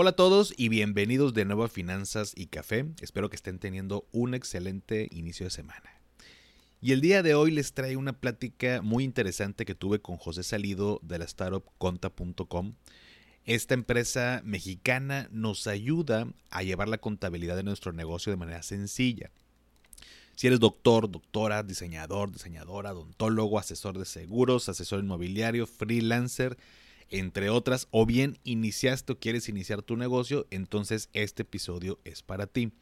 Hola a todos y bienvenidos de nuevo a Finanzas y Café. Espero que estén teniendo un excelente inicio de semana. Y el día de hoy les traigo una plática muy interesante que tuve con José Salido de la startup conta.com. Esta empresa mexicana nos ayuda a llevar la contabilidad de nuestro negocio de manera sencilla. Si eres doctor, doctora, diseñador, diseñadora, odontólogo, asesor de seguros, asesor inmobiliario, freelancer, entre otras, o bien iniciaste o quieres iniciar tu negocio, entonces este episodio es para ti.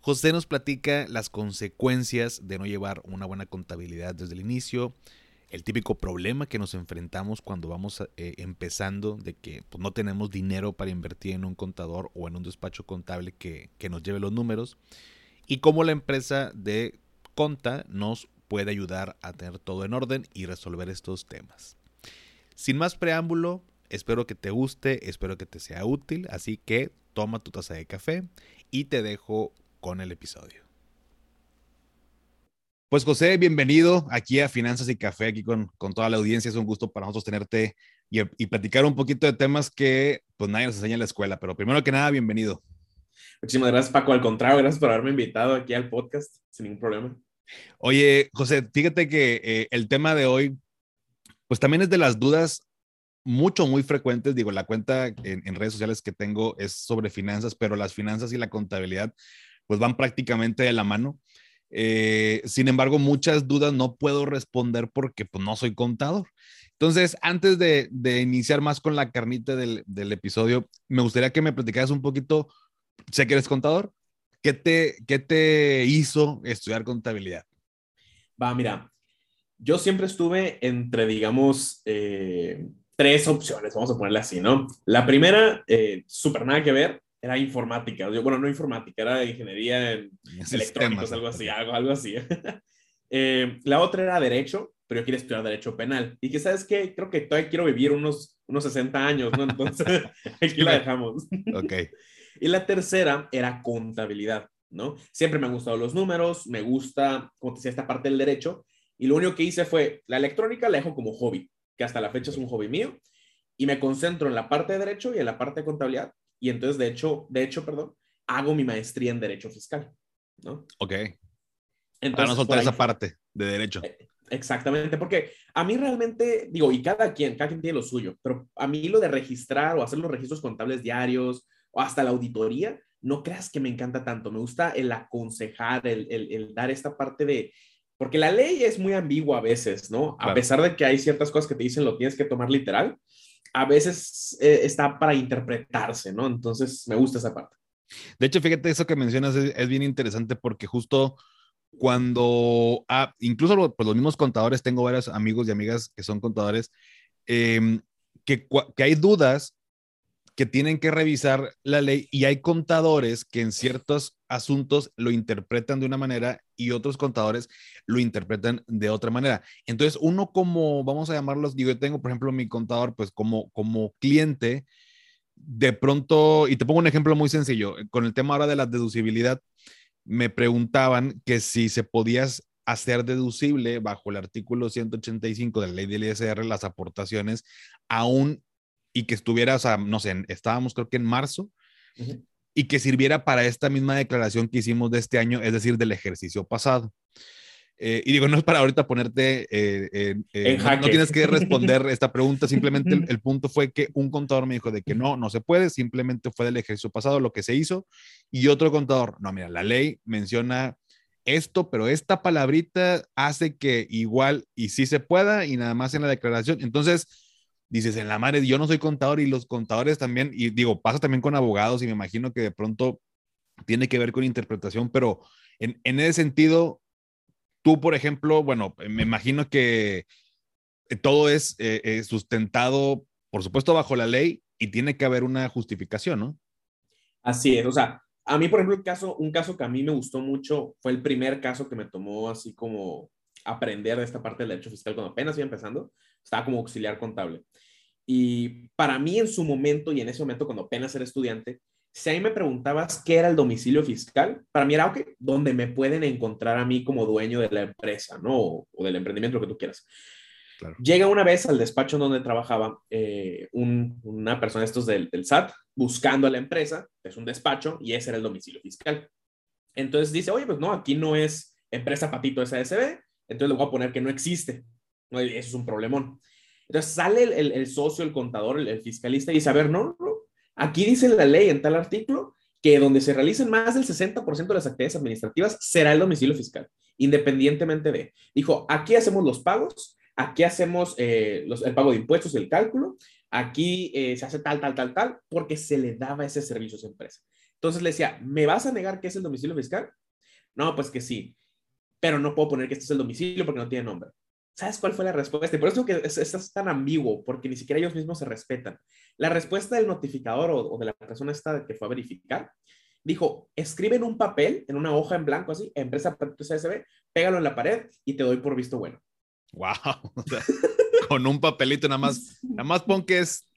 José nos platica las consecuencias de no llevar una buena contabilidad desde el inicio, el típico problema que nos enfrentamos cuando vamos eh, empezando de que pues, no tenemos dinero para invertir en un contador o en un despacho contable que, que nos lleve los números y cómo la empresa de Conta nos puede ayudar a tener todo en orden y resolver estos temas. Sin más preámbulo, espero que te guste, espero que te sea útil, así que toma tu taza de café y te dejo con el episodio. Pues José, bienvenido aquí a Finanzas y Café, aquí con, con toda la audiencia. Es un gusto para nosotros tenerte y, y, platicar un poquito de temas que pues nadie nos enseña en la escuela, pero primero que nada, bienvenido. Muchísimas gracias Paco, al contrario, gracias por haberme invitado aquí al podcast, sin ningún problema. Oye, José, fíjate que eh, el tema de hoy pues también es de las dudas mucho, muy frecuentes. Digo, la cuenta en, redes sociales que tengo es sobre finanzas, pero las finanzas y la contabilidad pues van prácticamente de la mano. Eh, sin embargo, muchas dudas no puedo responder porque pues, no soy contador. Entonces, antes de, iniciar más con la carnita del, del, episodio, me gustaría que me platicaras un poquito, sé que eres contador, ¿qué te, qué te hizo estudiar contabilidad? Va, mira, yo siempre estuve entre, digamos, eh, tres opciones, vamos a ponerle así, ¿no? La primera, eh, súper nada que ver, era informática. Yo, bueno, no informática, era ingeniería en electrónicos, algo así, algo, algo así. Eh, la otra era derecho, pero yo quería estudiar derecho penal. Y que, ¿sabes qué? Creo que todavía quiero vivir unos, unos 60 años, ¿no? Entonces, aquí la dejamos. ok. Y la tercera era contabilidad, ¿no? Siempre me han gustado los números, me gusta, como te decía, esta parte del derecho, y lo único que hice fue, la electrónica la dejo como hobby, que hasta la fecha es un hobby mío, y me concentro en la parte de derecho y en la parte de contabilidad. Y entonces, de hecho, de hecho, perdón, hago mi maestría en derecho fiscal, ¿no? Ok. Entonces, Para no soltar esa parte de derecho. Eh, exactamente, porque a mí realmente, digo, y cada quien, cada quien tiene lo suyo, pero a mí lo de registrar o hacer los registros contables diarios o hasta la auditoría, no creas que me encanta tanto. Me gusta el aconsejar, el, el, el dar esta parte de, porque la ley es muy ambigua a veces, ¿no? A pesar de que hay ciertas cosas que te dicen lo tienes que tomar literal, a veces eh, está para interpretarse, ¿no? Entonces, me gusta esa parte. De hecho, fíjate, eso que mencionas es, bien interesante porque justo cuando, ah, incluso pues, los mismos contadores, tengo varios amigos y amigas que son contadores, em, que, que hay dudas que tienen que revisar la ley y hay contadores que en ciertos asuntos lo interpretan de una manera y otros contadores lo interpretan de otra manera. Entonces, uno como, vamos a llamarlos, digo, yo tengo, por ejemplo, mi contador, pues como, como cliente, de pronto, y te pongo un ejemplo muy sencillo, con el tema ahora de la deducibilidad, me preguntaban que si se podía hacer deducible bajo el artículo 185 de la ley del ISR las aportaciones aún y que estuviera, o sea, no sé, estábamos creo que en marzo, y que sirviera para esta misma declaración que hicimos de este año, es decir, del ejercicio pasado. Eh, y digo, no es para ahorita ponerte, eh, eh, no, tienes que responder esta pregunta, simplemente el, punto fue que un contador me dijo de que no, no se puede, simplemente fue del ejercicio pasado lo que se hizo, y otro contador, no, mira, la ley menciona esto, pero esta palabrita hace que igual y sí se pueda y nada más en la declaración. Entonces, dices, en la madre, yo no soy contador y los contadores también, y digo, pasa también con abogados y me imagino que de pronto tiene que ver con interpretación, pero en, en ese sentido, tú, por ejemplo, bueno, me imagino que todo es eh, eh, sustentado, por supuesto, bajo la ley y tiene que haber una justificación, ¿no? Así es, o sea, A mí, por ejemplo, el caso, un caso que a mí me gustó mucho fue el primer caso que me tomó así como aprender de esta parte del derecho fiscal cuando apenas iba empezando. Estaba como auxiliar contable. Y para mí en su momento y en ese momento cuando apenas era estudiante, si ahí me preguntabas qué era el domicilio fiscal, para mí era, ok, donde me pueden encontrar a mí como dueño de la empresa, ¿no? O, del emprendimiento, lo que tú quieras. Llega una vez al despacho donde trabajaba eh, una persona estos del, del, SAT buscando a la empresa, es un despacho y ese era el domicilio fiscal. Entonces dice, oye, pues no, aquí no es empresa Patito SASB, entonces le voy a poner que no existe. Eso es un problemón. Entonces sale el, el, socio, el contador, el, fiscalista y dice, no, no, aquí dice la ley en tal artículo que donde se realicen más del 60% de las actividades administrativas será el domicilio fiscal, independientemente de. Dijo, aquí hacemos los pagos, aquí hacemos eh, los, el pago de impuestos y el cálculo, aquí eh, se hace tal, tal, tal, tal, porque se le daba ese servicio a esa empresa. Entonces le decía, ¿me vas a negar que es el domicilio fiscal? No, pues que sí, pero no puedo poner que este es el domicilio porque no tiene nombre. ¿Sabes cuál fue la respuesta? Y por eso que es, es, tan ambiguo, porque ni siquiera ellos mismos se respetan. La respuesta del notificador o, o de la persona esta que fue a verificar dijo, escribe en un papel, en una hoja en blanco así, empresa CSB, pégalo en la pared y te doy por visto bueno. Wow. con un papelito nada más, nada más pon que es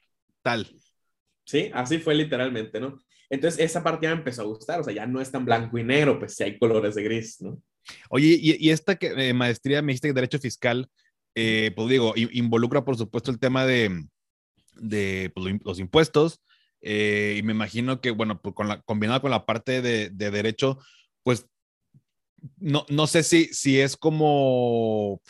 tal. Sí, así fue literalmente, ¿no? Entonces esa parte ya me empezó a gustar, o sea, ya no es tan blanco y negro, pues sí hay colores de gris, ¿no? Oye, y, esta que, eh, maestría, me dijiste que Derecho Fiscal, eh, pues digo, involucra por supuesto el tema de, de pues, los impuestos, eh, y me imagino que, bueno, pues con la, con la parte de, de Derecho, pues no, no sé si, si es como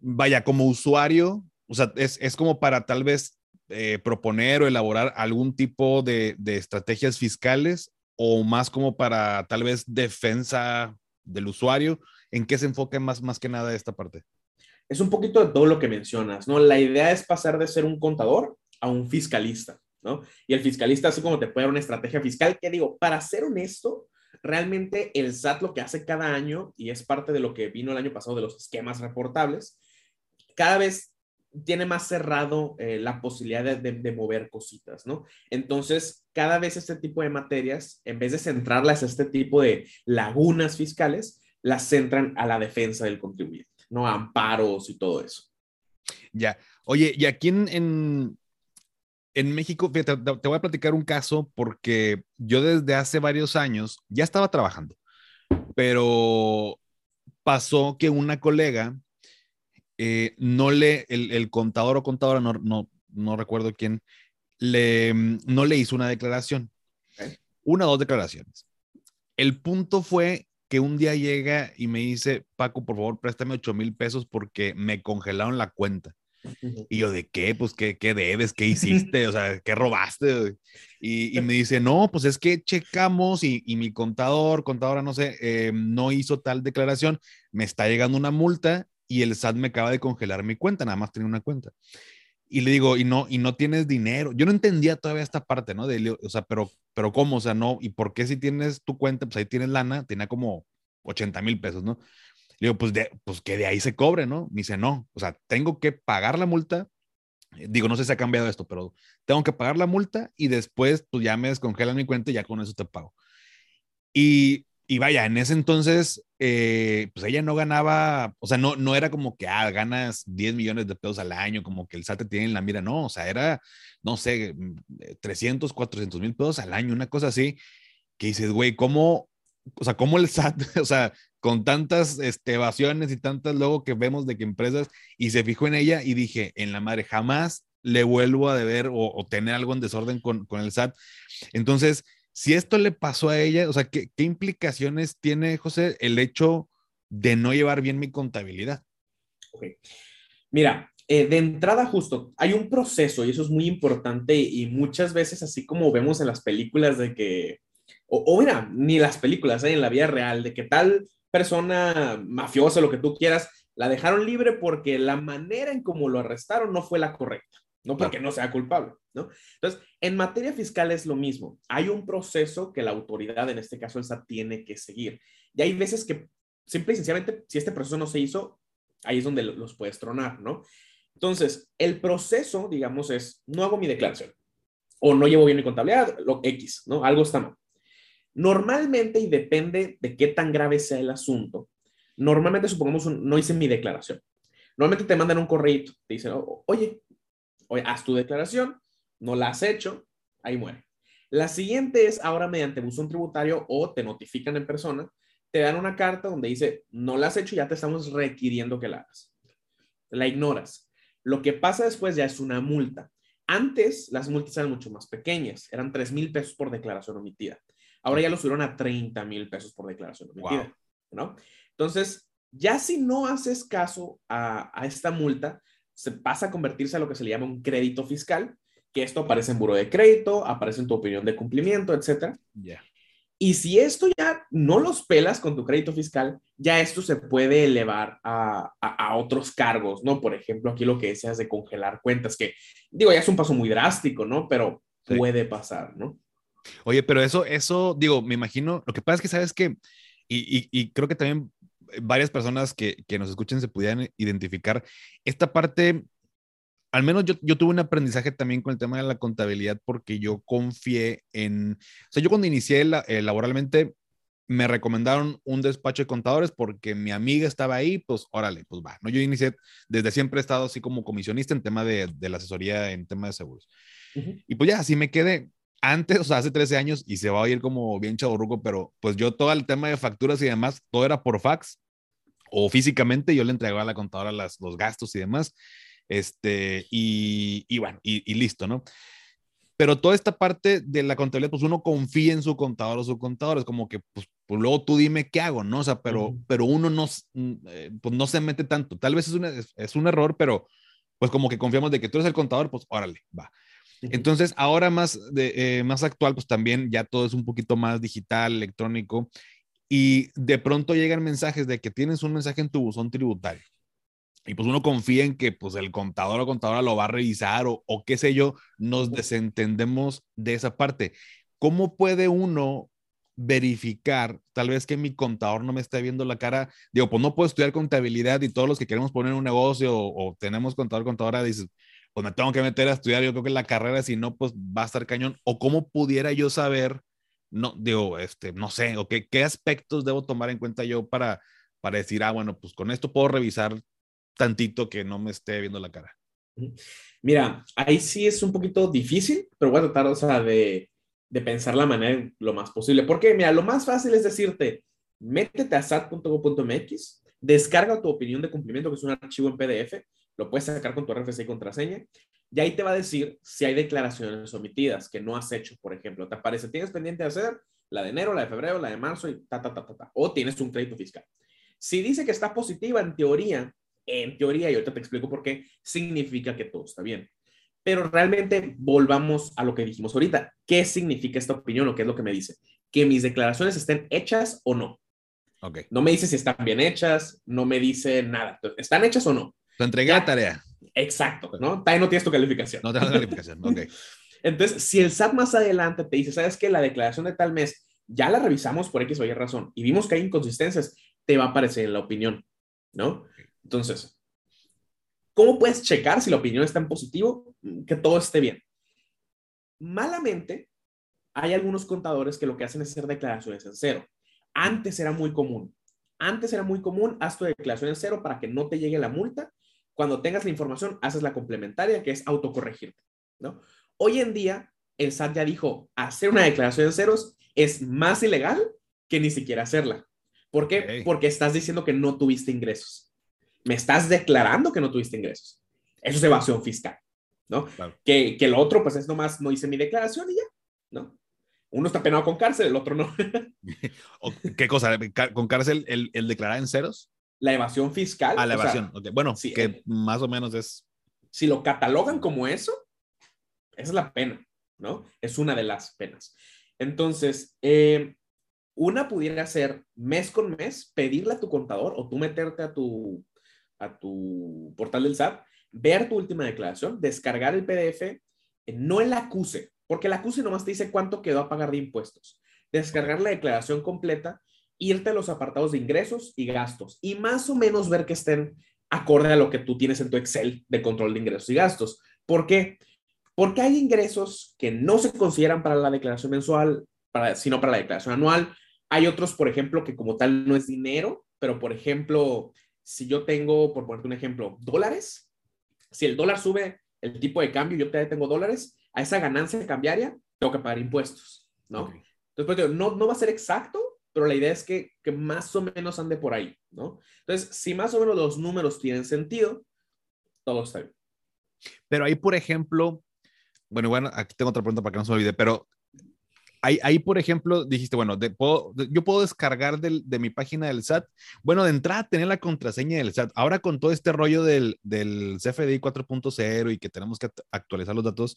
vaya, como usuario, o sea, es, es como para tal vez eh, proponer o elaborar algún tipo de, de, estrategias fiscales o más como para tal vez defensa del usuario. ¿En qué se enfoca más, más que nada esta parte? Es un poquito de todo lo que mencionas, ¿no? La idea es pasar de ser un contador a un fiscalista, ¿no? Y el fiscalista así como te puede dar una estrategia fiscal que digo, para ser honesto, realmente el SAT lo que hace cada año, y es parte de lo que vino el año pasado de los esquemas reportables, cada vez tiene más cerrado eh, la posibilidad de, mover cositas, ¿no? Entonces, cada vez este tipo de materias, en vez de centrarlas a este tipo de lagunas fiscales, las centran a la defensa del contribuyente, ¿no? A amparos y todo eso. Ya. Oye, y aquí en, en, México, te, te voy a platicar un caso porque yo desde hace varios años ya estaba trabajando, pero pasó que una colega eh, no le, el, contador o contadora, no, no, no recuerdo quién, le, mm, no le hizo una declaración. Una o dos declaraciones. El punto fue que un día llega y me dice, Paco, por favor, préstame 8 mil pesos porque me congelaron la cuenta. Y yo, ¿de qué? Pues, ¿qué, qué debes? ¿Qué hiciste? O sea, ¿qué robaste? Y, y me dice, no, pues es que checamos y, y mi contador, contadora, no sé, eh, no hizo tal declaración, me está llegando una multa y el SAT me acaba de congelar mi cuenta, nada más tenía una cuenta. Y le digo, y no, y no tienes dinero. Yo no entendía todavía esta parte, ¿no? De, o sea, pero, pero ¿cómo? O sea, no, ¿y por qué si tienes tu cuenta, pues ahí tienes lana, tenía como 80 mil pesos, ¿no? Le digo, pues, de, pues que de ahí se cobre, ¿no? Me dice, no, o sea, tengo que pagar la multa. Digo, no sé si ha cambiado esto, pero tengo que pagar la multa y después, pues ya me descongelan mi cuenta y ya con eso te pago. Y y vaya, en ese entonces, eh, pues ella no ganaba, o sea, no, no era como que, ah, ganas 10 millones de pesos al año, como que el SAT te tiene en la mira, no, o sea, era, no sé, 300, 400 mil pesos al año, una cosa así, que dices, güey, ¿cómo, o sea, cómo el SAT, o sea, con tantas este, evasiones y tantas luego que vemos de que empresas, y se fijó en ella y dije, en la madre, jamás le vuelvo a deber o, o tener algo en desorden con, con el SAT. Entonces, si esto le pasó a ella, o sea, ¿qué, implicaciones tiene, José, el hecho de no llevar bien mi contabilidad? Mira, eh, de entrada justo, hay un proceso y eso es muy importante y muchas veces así como vemos en las películas de que, o, mira, ni las películas, hay en la vida real, de que tal persona mafiosa, lo que tú quieras, la dejaron libre porque la manera en cómo lo arrestaron no fue la correcta no porque no sea culpable, ¿no? Entonces, en materia fiscal es lo mismo. Hay un proceso que la autoridad, en este caso el SAT, tiene que seguir. Y hay veces que, simple y sencillamente, si este proceso no se hizo, ahí es donde los puedes tronar, ¿no? Entonces, el proceso, digamos, es, no hago mi declaración o no llevo bien mi contabilidad, lo X, ¿no? Algo está mal. Normalmente, y depende de qué tan grave sea el asunto, normalmente supongamos, no hice mi declaración. Normalmente te mandan un correo, te dicen, oye, oye, haz tu declaración, no la has hecho, ahí muere. La siguiente es ahora mediante buzón tributario o te notifican en persona, te dan una carta donde dice, no la has hecho, ya te estamos requiriendo que la hagas. La ignoras. Lo que pasa después ya es una multa. Antes las multas eran mucho más pequeñas, eran 3 mil pesos por declaración omitida. Ahora ya lo subieron a 30 mil pesos por declaración omitida, ¿no? Entonces, ya si no haces caso a, a esta multa, se pasa a convertirse a lo que se le llama un crédito fiscal, que esto aparece en buro de crédito, aparece en tu opinión de cumplimiento, etc. Y si esto ya no los pelas con tu crédito fiscal, ya esto se puede elevar a, a, otros cargos, ¿no? Por ejemplo, aquí lo que decías de congelar cuentas, que digo, ya es un paso muy drástico, ¿no? Pero puede pasar, ¿no? Oye, pero eso, eso, digo, me imagino, lo que pasa es que sabes que, y, y, y creo que también varias personas que, que, nos escuchen se pudieran identificar esta parte. Al menos yo, yo tuve un aprendizaje también con el tema de la contabilidad porque yo confié en, o sea, yo cuando inicié la, eh, laboralmente me recomendaron un despacho de contadores porque mi amiga estaba ahí, pues órale, pues va, ¿no? Yo inicié, desde siempre he estado así como comisionista en tema de, de la asesoría en tema de seguros. Uh -huh. Y pues ya, así me quedé antes, o sea, hace 13 años, y se va a ir como bien chaburruco, pero pues yo todo el tema de facturas y demás, todo era por fax o físicamente, yo le entregaba a la contadora las, los gastos y demás, este, y, y bueno, y, y, listo, ¿no? Pero toda esta parte de la contabilidad, pues uno confía en su contador o su contador, es como que, pues, pues luego tú dime qué hago, ¿no? O sea, pero, uh -huh. pero uno no, eh, pues no se mete tanto, tal vez es, una, es, es un error, pero pues como que confiamos de que tú eres el contador, pues órale, va. Entonces, ahora más, de, eh, más actual, pues también ya todo es un poquito más digital, electrónico, y de pronto llegan mensajes de que tienes un mensaje en tu buzón tributario. Y pues uno confía en que pues el contador o contadora lo va a revisar o, o qué sé yo, nos desentendemos de esa parte. ¿Cómo puede uno verificar, tal vez que mi contador no me está viendo la cara, digo, pues no puedo estudiar contabilidad y todos los que queremos poner un negocio o, o tenemos contador, contadora, dices, pues me tengo que meter a estudiar, yo creo que la carrera, si no, pues va a estar cañón. O cómo pudiera yo saber, no, digo, este, no sé, o qué, qué aspectos debo tomar en cuenta yo para, para decir, ah, bueno, pues con esto puedo revisar tantito que no me esté viendo la cara. Mira, ahí sí es un poquito difícil, pero voy a tratar, o sea, de, de pensar la manera lo más posible. Porque, mira, lo más fácil es decirte, métete a sat.go.mx, descarga tu opinión de cumplimiento, que es un archivo en PDF, lo puedes sacar con tu RFC y contraseña, y ahí te va a decir si hay declaraciones omitidas que no has hecho, por ejemplo. Te aparece, tienes pendiente de hacer la de enero, la de febrero, la de marzo y ta, ta, ta, ta, ta. O tienes un crédito fiscal. Si dice que está positiva, en teoría, en teoría, y ahorita te explico por qué, significa que todo está bien. Pero realmente volvamos a lo que dijimos ahorita. ¿Qué significa esta opinión o qué es lo que me dice? Que mis declaraciones estén hechas o no. Okay. No me dice si están bien hechas, no me dice nada. ¿Están hechas o no? Te entregué ya, la tarea. Exacto, ¿no? Todavía no tienes tu calificación. No tienes calificación, ok. Entonces, si el SAT más adelante te dice, ¿sabes qué? La declaración de tal mes ya la revisamos por X o Y razón y vimos que hay inconsistencias, te va a aparecer en la opinión, ¿no? Entonces, ¿cómo puedes checar si la opinión está en positivo? Que todo esté bien. Malamente, hay algunos contadores que lo que hacen es hacer declaraciones en cero. Antes era muy común. Antes era muy común, haz tu declaración en cero para que no te llegue la multa. Cuando tengas la información, haces la complementaria, que es autocorregirte, ¿no? Hoy en día, el SAT ya dijo, hacer una declaración en ceros es más ilegal que ni siquiera hacerla. ¿Por qué? Okay. Porque estás diciendo que no tuviste ingresos. Me estás declarando que no tuviste ingresos. Eso es evasión fiscal, ¿no? Claro. Que, que lo otro, pues es nomás, no hice mi declaración y ya, ¿no? Uno está penado con cárcel, el otro no. ¿Qué cosa? ¿Con cárcel el, el, declarar en ceros? La evasión fiscal. Ah, la evasión. O sea, okay. Bueno, sí, que eh, más o menos es. Si lo catalogan como eso, esa es la pena, ¿no? Es una de las penas. Entonces, eh, una pudiera ser mes con mes, pedirle a tu contador o tú meterte a tu, a tu portal del SAT, ver tu última declaración, descargar el PDF, eh, no el acuse, porque el acuse nomás te dice cuánto quedó a pagar de impuestos. Descargar la declaración completa, irte a los apartados de ingresos y gastos y más o menos ver que estén acorde a lo que tú tienes en tu Excel de control de ingresos y gastos. ¿Por qué? Porque hay ingresos que no se consideran para la declaración mensual, para, sino para la declaración anual. Hay otros, por ejemplo, que como tal no es dinero, pero por ejemplo, si yo tengo, por ponerte un ejemplo, dólares, si el dólar sube el tipo de cambio, yo tengo dólares, a esa ganancia cambiaria tengo que pagar impuestos, ¿no? Entonces, pues, no, no va a ser exacto, pero la idea es que, que más o menos ande por ahí, ¿no? Entonces, si más o menos los números tienen sentido, todo está bien. Pero ahí, por ejemplo, bueno, bueno, aquí tengo otra pregunta para que no se me olvide, pero ahí, ahí por ejemplo, dijiste, bueno, yo puedo descargar del, de mi página del SAT, bueno, de entrada tener la contraseña del SAT. Ahora con todo este rollo del, del CFDI 4.0 y que tenemos que actualizar los datos,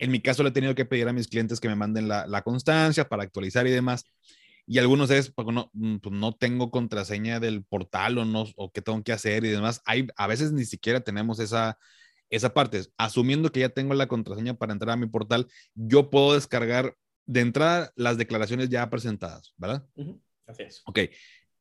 en mi caso le he tenido que pedir a mis clientes que me manden la, la constancia para actualizar y demás. Y algunos es, pues no, mm, pues no tengo contraseña del portal o no, o qué tengo que hacer y demás. Hay, a veces ni siquiera tenemos esa, esa parte. Asumiendo que ya tengo la contraseña para entrar a mi portal, yo puedo descargar de entrada las declaraciones ya presentadas, ¿verdad? Así es. Ok.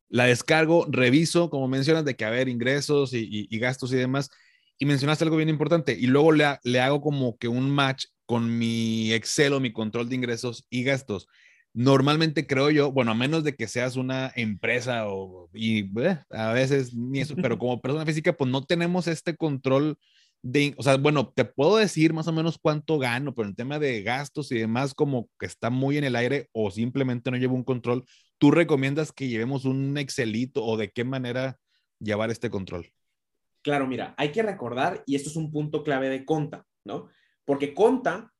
La descargo, reviso, como mencionas, de que haber ingresos y, gastos y demás. Y mencionaste algo bien importante. Y luego le, le hago como que un match con mi Excel o mi control de ingresos y gastos normalmente creo yo, bueno, a menos de que seas una empresa o, y eh, a veces ni eso, pero como persona física, pues no tenemos este control de, o sea, bueno, te puedo decir más o menos cuánto gano, pero el tema de gastos y demás como que está muy en el aire o simplemente no llevo un control. ¿Tú recomiendas que llevemos un Excelito o de qué manera llevar este control? Claro, mira, hay que recordar, y esto es un punto clave de Conta, ¿no? Porque Conta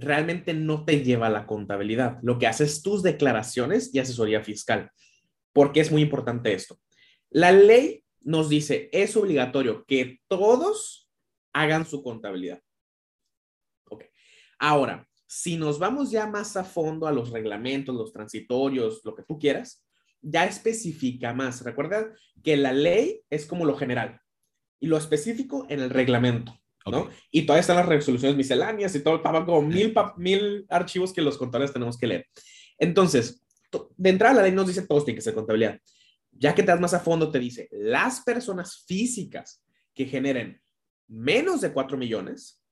realmente no te lleva la contabilidad. Lo que haces tus declaraciones y asesoría fiscal. Porque es muy importante esto. La ley nos dice, es obligatorio que todos hagan su contabilidad. Ok. Ahora, si nos vamos ya más a fondo a los reglamentos, los transitorios, lo que tú quieras, ya especifica más. Recuerda que la ley es como lo general y lo específico en el reglamento. Y todavía están las resoluciones misceláneas y todo, como mil, mil archivos que los contadores tenemos que leer. Entonces, de entrada la ley nos dice todos tienen que ser contabilidad. Ya que te das más a fondo, te dice, las personas físicas que generen menos de 4 millones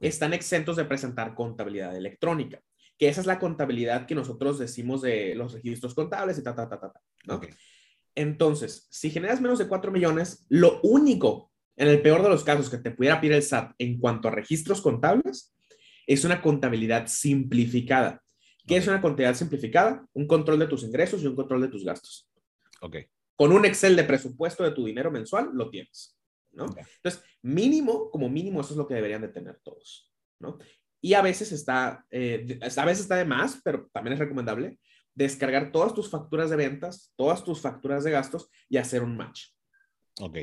están exentos de presentar contabilidad electrónica, que esa es la contabilidad que nosotros decimos de los registros contables y ta, ta, ta, ta, ta Entonces, si generas menos de 4 millones, lo único en el peor de los casos que te pudiera pedir el SAT en cuanto a registros contables, es una contabilidad simplificada. ¿Qué es una contabilidad simplificada? Un control de tus ingresos y un control de tus gastos. Ok. Con un Excel de presupuesto de tu dinero mensual, lo tienes. ¿no? Entonces, mínimo, como mínimo, eso es lo que deberían de tener todos. ¿no? Y a veces está, eh, a veces está de más, pero también es recomendable descargar todas tus facturas de ventas, todas tus facturas de gastos y hacer un match. Ok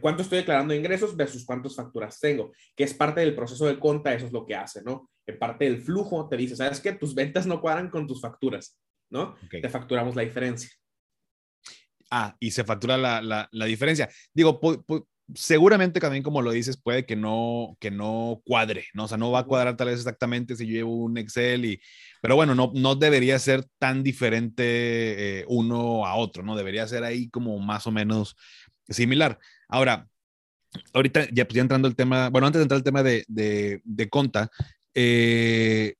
cuánto estoy declarando de ingresos versus cuántas facturas tengo, que es parte del proceso de conta, eso es lo que hace, ¿no? En parte del flujo te dice, ¿sabes qué? Tus ventas no cuadran con tus facturas, ¿no? Te facturamos la diferencia. Ah, y se factura la, la, la diferencia. Digo, seguramente también como lo dices, puede que no, que no cuadre, ¿no? O sea, no va a cuadrar tal vez exactamente si yo llevo un Excel y, pero bueno, no, no debería ser tan diferente eh, uno a otro, ¿no? Debería ser ahí como más o menos similar. Ahora, ahorita ya, pues, entrando el tema, bueno, antes de entrar el tema de, de, Conta, eh,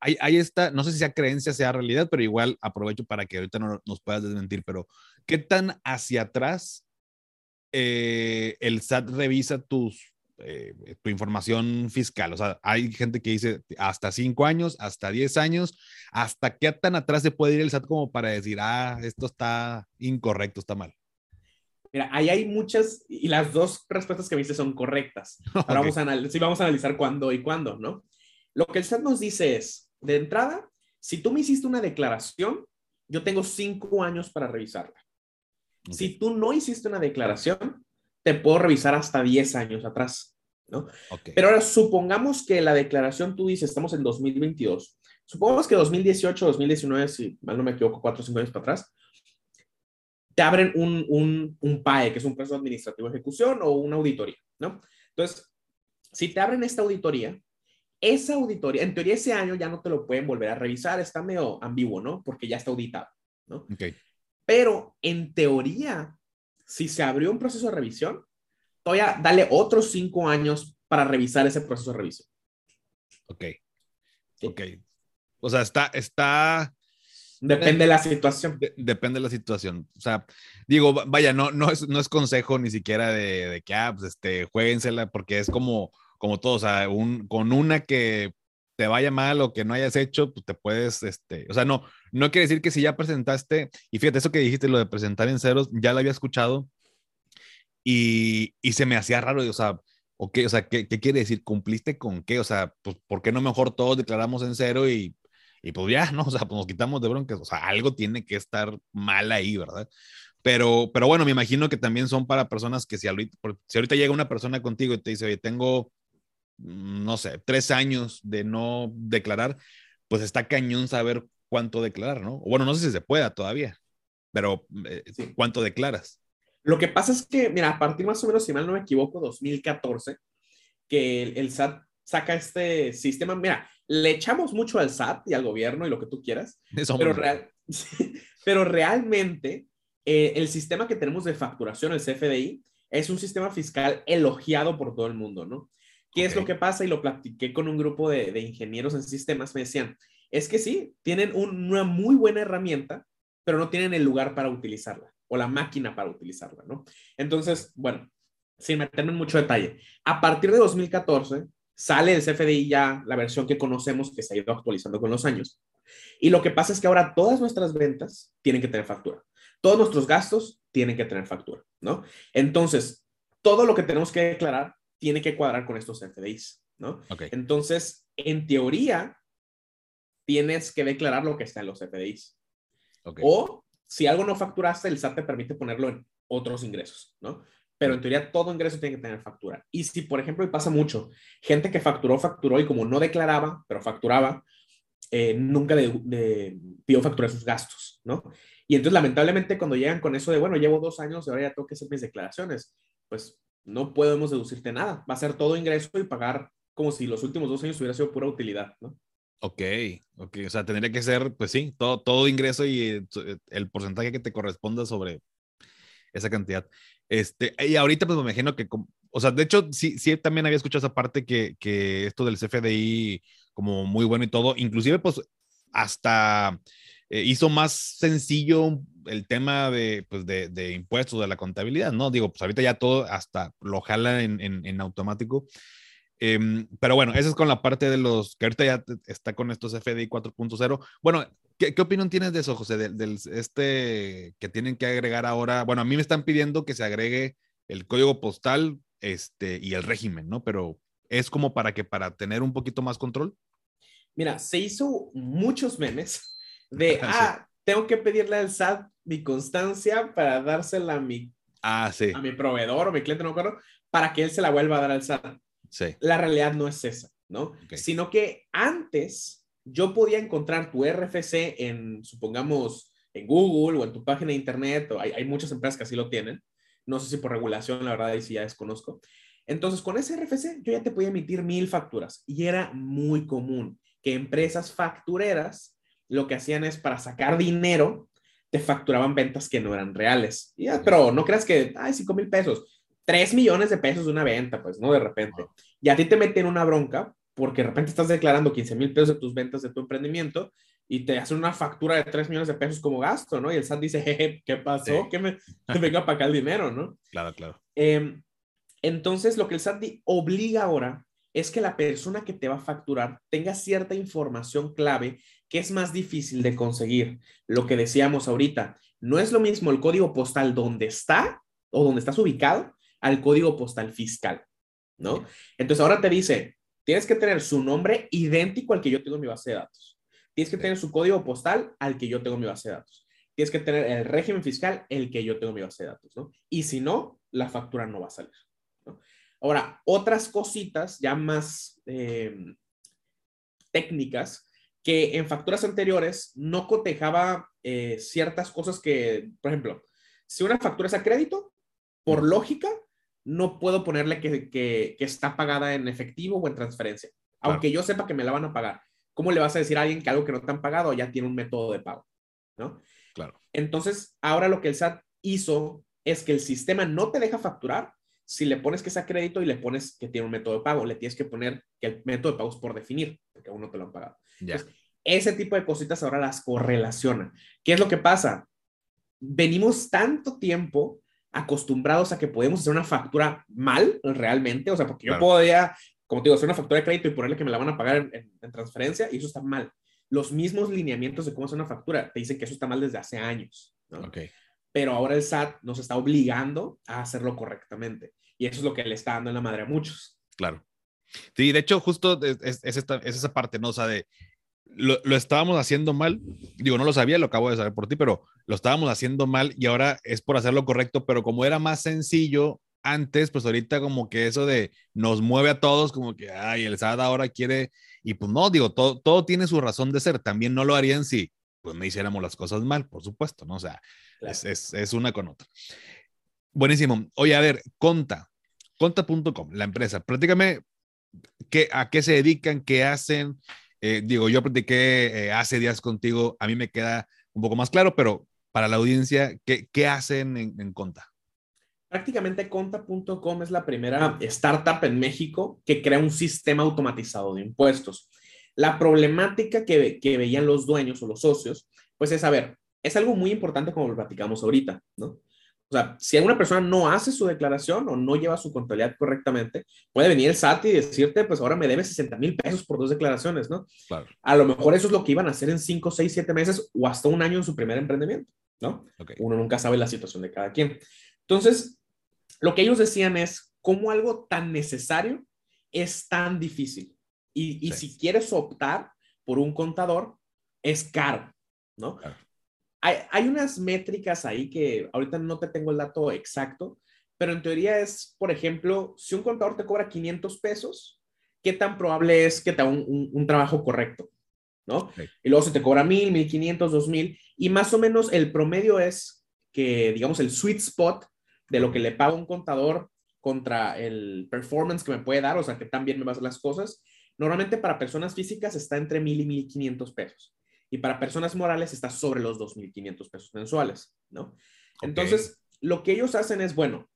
hay, esta, no sé si sea creencia, sea realidad, pero igual aprovecho para que ahorita no, nos puedas desmentir, pero ¿qué tan hacia atrás eh, el SAT revisa tus, eh, tu información fiscal? O sea, hay gente que dice hasta cinco años, hasta diez años, ¿hasta qué tan atrás se puede ir el SAT como para decir, ah, esto está incorrecto, está mal? Mira, ahí hay muchas, y las dos respuestas que viste son correctas. Ahora vamos a, sí, vamos a analizar cuándo y cuándo, ¿no? Lo que el SAT nos dice es, de entrada, si tú me hiciste una declaración, yo tengo cinco años para revisarla. Si tú no hiciste una declaración, te puedo revisar hasta diez años atrás, ¿no? Pero ahora supongamos que la declaración tú dices, estamos en 2022. Supongamos que 2018, 2019, si mal no me equivoco, cuatro o cinco años para atrás, te abren un, un, un PAE, que es un proceso administrativo de ejecución o una auditoría, ¿no? Entonces, si te abren esta auditoría, esa auditoría, en teoría ese año ya no te lo pueden volver a revisar, está medio ambiguo, ¿no? Porque ya está auditado, ¿no? Okay. Pero en teoría, si se abrió un proceso de revisión, todavía dale otros cinco años para revisar ese proceso de revisión. Ok. Ok. O sea, está, está, Depende de la situación. de- depende de la situación. O sea, digo, va- vaya, no, no, es, no es consejo ni siquiera de, de que, ah, pues, este, jueguensela, porque es como, como todo, o sea, un, con una que te vaya mal o que no hayas hecho, pues te puedes, este, o sea, no, no quiere decir que si ya presentaste, y fíjate, eso que dijiste, lo de presentar en ceros, ya lo había escuchado y, y se me hacía raro, y, o sea, ok, o sea, ¿qué, qué quiere decir? ¿Cumpliste con qué? O sea, pues, ¿por qué no mejor todos declaramos en cero y, y pues ya, ¿no? O sea, pues nos quitamos de broncas, o sea, algo tiene que estar mal ahí, ¿verdad? Pero, pero bueno, me imagino que también son para personas que si ahorita, si ahorita llega una persona contigo y te dice, oye, tengo, mm, no sé, tres años de no declarar, pues está cañón saber cuánto declarar, ¿no? O Bueno, no sé si se pueda todavía, pero eh, Sí. ¿cuánto declaras? Lo que pasa es que, mira, a partir más o menos, si mal no me equivoco, 2014, que el, el SAT saca este sistema, mira, le echamos mucho al SAT y al gobierno y lo que tú quieras, Eso, pero, real, pero realmente eh, el sistema que tenemos de facturación, el CFDI, es un sistema fiscal elogiado por todo el mundo, ¿no? ¿Qué es Ok. lo que pasa? Y lo platiqué con un grupo de, de ingenieros en sistemas, me decían, es que sí, tienen un- una muy buena herramienta, pero no tienen el lugar para utilizarla o la máquina para utilizarla, ¿no? Entonces, bueno, sin meterme en mucho detalle, a partir de 2014 sale el CFDI ya, la versión que conocemos que se ha ido actualizando con los años. Y lo que pasa es que ahora todas nuestras ventas tienen que tener factura. Todos nuestros gastos tienen que tener factura, ¿no? Entonces, todo lo que tenemos que declarar tiene que cuadrar con estos CFDIs, ¿no? Ok. Entonces, en teoría, tienes que declarar lo que está en los CFDIs. ok. O si algo no facturaste, el SAT te permite ponerlo en otros ingresos, ¿no? Pero en teoría todo ingreso tiene que tener factura. Y si, por ejemplo, y pasa mucho, gente que facturó, facturó y como no declaraba, pero facturaba, eh, nunca le, le pidió factura de sus gastos, ¿no? Y entonces, lamentablemente, cuando llegan con eso de, bueno, llevo dos años y ahora ya tengo que hacer mis declaraciones, pues no podemos deducirte nada. Va a ser todo ingreso y pagar como si los últimos dos años hubiera sido pura utilidad, ¿no? Ok, ok, o sea, tendría que ser, pues sí, todo, todo ingreso y eh, el porcentaje que te corresponda sobre esa cantidad. Este, y ahorita pues me imagino que, o sea, de hecho, sí, sí también había escuchado esa parte que, que esto del CFDI como muy bueno y todo, inclusive pues hasta eh, hizo más sencillo el tema de, pues, de, de impuestos, de la contabilidad, ¿no? Digo, pues ahorita ya todo hasta lo jala en, en, automático. Em, pero bueno, esa es con la parte de los que ahorita ya está con estos FDI 4.0. Bueno, ¿qué, qué opinión tienes de eso, José? Del, del- este que tienen que agregar ahora. Bueno, a mí me están pidiendo que se agregue el código postal este, y el régimen, ¿no? Pero es como para que para tener un poquito más control. Mira, se hizo muchos memes de, Sí. ah, tengo que pedirle al SAT mi constancia para dársela a mi, Ah, sí, a mi proveedor o mi cliente, no me acuerdo, para que él se la vuelva a dar al SAT. sí. La realidad no es esa, ¿no? Ok. Sino que antes yo podía encontrar tu RFC en, supongamos, en Google o en tu página de internet, o hay, hay muchas empresas que así lo tienen. No sé si por regulación, la verdad, ahí sí ya desconozco. Entonces, con ese RFC yo ya te podía emitir mil facturas y era muy común que empresas factureras lo que hacían es para sacar dinero, te facturaban ventas que no eran reales. Y ya, pero no creas que, ay, cinco mil pesos, tres millones de pesos de una venta, pues, ¿no? De repente. Y a ti te meten una bronca porque de repente estás declarando 15 mil pesos de tus ventas de tu emprendimiento y te hacen una factura de 3 millones de pesos como gasto, ¿no? Y el SAT dice, jeje, ¿qué pasó? Sí. Que me venga para acá el dinero, ¿no? Claro, claro. Eh, entonces, lo que el SAT obliga ahora es que la persona que te va a facturar tenga cierta información clave que es más difícil de conseguir. Lo que decíamos ahorita, no es lo mismo el código postal donde está o donde estás ubicado al código postal fiscal, ¿no? Entonces, ahora te dice, tienes que tener su nombre idéntico al que yo tengo en mi base de datos. Tienes que tener su código postal al que yo tengo en mi base de datos. Tienes que tener el régimen fiscal el que yo tengo en mi base de datos, ¿no? Y si no, la factura no va a salir. ¿no? Ahora, otras cositas ya más eh, técnicas que en facturas anteriores no cotejaba eh, ciertas cosas que, por ejemplo, si una factura es a crédito, por lógica, no puedo ponerle que, que, que está pagada en efectivo o en transferencia, Claro. aunque yo sepa que me la van a pagar. ¿Cómo le vas a decir a alguien que algo que no te han pagado ya tiene un método de pago? ¿no? Claro. Entonces, ahora lo que el SAT hizo es que el sistema no te deja facturar si le pones que es a crédito y le pones que tiene un método de pago. Le tienes que poner que el método de pago es por definir, porque aún no te lo han pagado. Ya. Entonces, ese tipo de cositas ahora las correlaciona. ¿Qué es lo que pasa? Venimos tanto tiempo acostumbrados a que podemos hacer una factura mal realmente, o sea, porque yo podía, como te digo, hacer una factura de crédito y ponerle que me la van a pagar en, transferencia y eso está mal. Los mismos lineamientos de cómo hacer una factura te dicen que eso está mal desde hace años. ¿no? Pero ahora el SAT nos está obligando a hacerlo correctamente y eso es lo que le está dando en la madre a muchos. Claro. Sí, de hecho, justo es, esta, es esa parte, ¿no? O sea, de lo, lo, estábamos haciendo mal. Digo, no lo sabía, lo acabo de saber por ti, pero lo estábamos haciendo mal y ahora es por hacerlo correcto, pero como era más sencillo antes, pues ahorita como que eso de nos mueve a todos, como que, ay, el SAT ahora quiere, y pues no, digo, todo, todo tiene su razón de ser. También no lo harían si, pues, no hiciéramos las cosas mal, por supuesto, ¿no? O sea, es, es, es una con otra. Buenísimo. Oye, a ver, Conta, conta.com, la empresa. Platícame qué, a qué se dedican, qué hacen. Eh, digo, yo platiqué eh, hace días contigo, a mí me queda un poco más claro, pero para la audiencia, ¿qué, qué hacen en, Conta? Prácticamente Conta.com es la primera startup en México que crea un sistema automatizado de impuestos. La problemática que, que veían los dueños o los socios, pues es, a ver, es algo muy importante como lo platicamos ahorita, ¿no? O sea, si alguna persona no hace su declaración o no lleva su contabilidad correctamente, puede venir el SAT y decirte, pues ahora me debes 60 mil pesos por dos declaraciones, ¿no? Claro. A lo mejor eso es lo que iban a hacer en 5, 6, 7 meses o hasta un año en su primer emprendimiento, ¿no? Uno nunca sabe la situación de cada quien. Entonces, lo que ellos decían es, ¿cómo algo tan necesario es tan difícil? Y, y si quieres optar por un contador, es caro, ¿no? Claro hay, unas métricas ahí que ahorita no te tengo el dato exacto, pero en teoría es, por ejemplo, si un contador te cobra 500 pesos, ¿qué tan probable es que te haga un, trabajo correcto? ¿No? Y luego se te cobra 1000, 1500, 2000, y más o menos el promedio es que, digamos, el sweet spot de lo que le paga un contador contra el performance que me puede dar, o sea, que también me va a hacer las cosas, normalmente para personas físicas está entre 1000 y 1500 pesos y para personas morales está sobre los 2.500 pesos mensuales, ¿no? Entonces, lo que ellos hacen es, bueno,